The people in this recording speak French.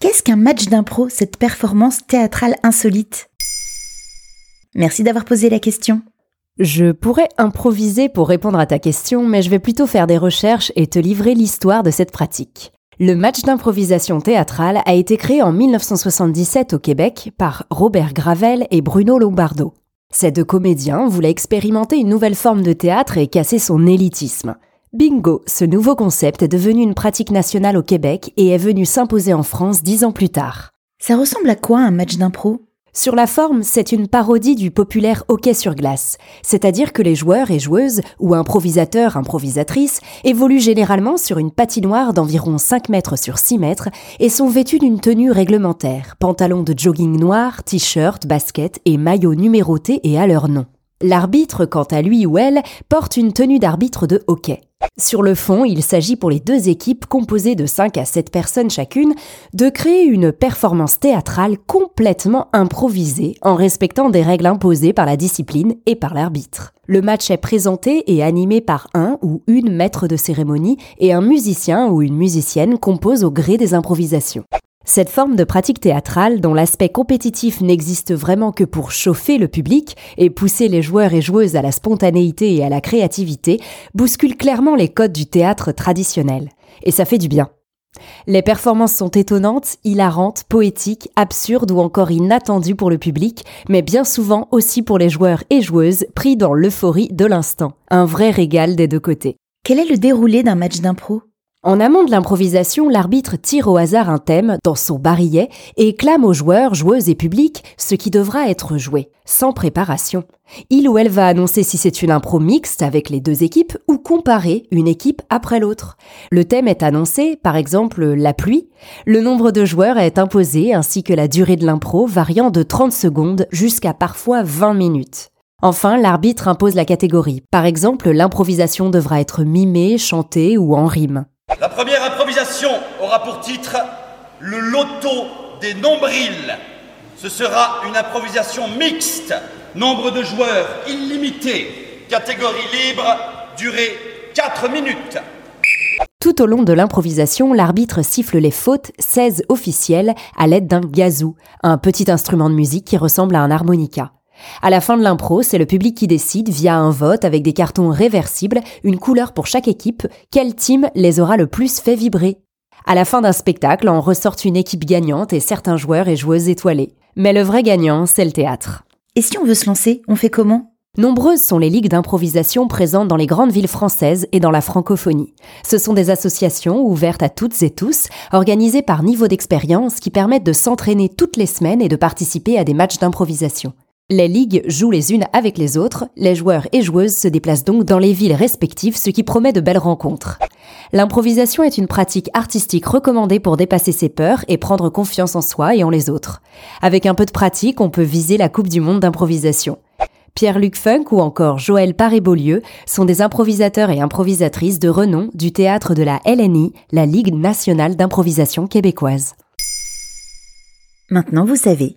Qu'est-ce qu'un match d'impro, cette performance théâtrale insolite? Merci d'avoir posé la question. Je pourrais improviser pour répondre à ta question, mais je vais plutôt faire des recherches et te livrer l'histoire de cette pratique. Le match d'improvisation théâtrale a été créé en 1977 au Québec par Robert Gravel et Bruno Lombardo. Ces deux comédiens voulaient expérimenter une nouvelle forme de théâtre et casser son élitisme. Bingo, ce nouveau concept est devenu une pratique nationale au Québec et est venu s'imposer en France dix ans plus tard. Ça ressemble à quoi un match d'impro? Sur la forme, c'est une parodie du populaire hockey sur glace, c'est-à-dire que les joueurs et joueuses, ou improvisateurs, improvisatrices, évoluent généralement sur une patinoire d'environ 5 mètres sur 6 mètres et sont vêtus d'une tenue réglementaire, pantalon de jogging noir, t-shirt, basket et maillot numéroté et à leur nom. L'arbitre, quant à lui ou elle, porte une tenue d'arbitre de hockey. Sur le fond, il s'agit pour les deux équipes composées de 5 à 7 personnes chacune de créer une performance théâtrale complètement improvisée en respectant des règles imposées par la discipline et par l'arbitre. Le match est présenté et animé par un ou une maître de cérémonie et un musicien ou une musicienne compose au gré des improvisations. Cette forme de pratique théâtrale, dont l'aspect compétitif n'existe vraiment que pour chauffer le public et pousser les joueurs et joueuses à la spontanéité et à la créativité, bouscule clairement les codes du théâtre traditionnel. Et ça fait du bien. Les performances sont étonnantes, hilarantes, poétiques, absurdes ou encore inattendues pour le public, mais bien souvent aussi pour les joueurs et joueuses pris dans l'euphorie de l'instant. Un vrai régal des deux côtés. Quel est le déroulé d'un match d'impro? En amont de l'improvisation, l'arbitre tire au hasard un thème dans son barillet et clame aux joueurs, joueuses et publics ce qui devra être joué, sans préparation. Il ou elle va annoncer si c'est une impro mixte avec les deux équipes ou comparer une équipe après l'autre. Le thème est annoncé, par exemple la pluie. Le nombre de joueurs est imposé ainsi que la durée de l'impro variant de 30 secondes jusqu'à parfois 20 minutes. Enfin, l'arbitre impose la catégorie. Par exemple, l'improvisation devra être mimée, chantée ou en rime. La première improvisation aura pour titre Le loto des nombrils. Ce sera une improvisation mixte, nombre de joueurs illimité, catégorie libre, durée 4 minutes. Tout au long de l'improvisation, l'arbitre siffle les fautes 16 officielles à l'aide d'un gazou, un petit instrument de musique qui ressemble à un harmonica. À la fin de l'impro, c'est le public qui décide, via un vote avec des cartons réversibles, une couleur pour chaque équipe, quel team les aura le plus fait vibrer. À la fin d'un spectacle, on ressort une équipe gagnante et certains joueurs et joueuses étoilés. Mais le vrai gagnant, c'est le théâtre. Et si on veut se lancer, on fait comment? Nombreuses sont les ligues d'improvisation présentes dans les grandes villes françaises et dans la francophonie. Ce sont des associations ouvertes à toutes et tous, organisées par niveau d'expérience qui permettent de s'entraîner toutes les semaines et de participer à des matchs d'improvisation. Les ligues jouent les unes avec les autres, les joueurs et joueuses se déplacent donc dans les villes respectives, ce qui promet de belles rencontres. L'improvisation est une pratique artistique recommandée pour dépasser ses peurs et prendre confiance en soi et en les autres. Avec un peu de pratique, on peut viser la Coupe du Monde d'improvisation. Pierre-Luc Funk ou encore Joël Paré-Beaulieu sont des improvisateurs et improvisatrices de renom du théâtre de la LNI, la Ligue nationale d'improvisation québécoise. Maintenant vous savez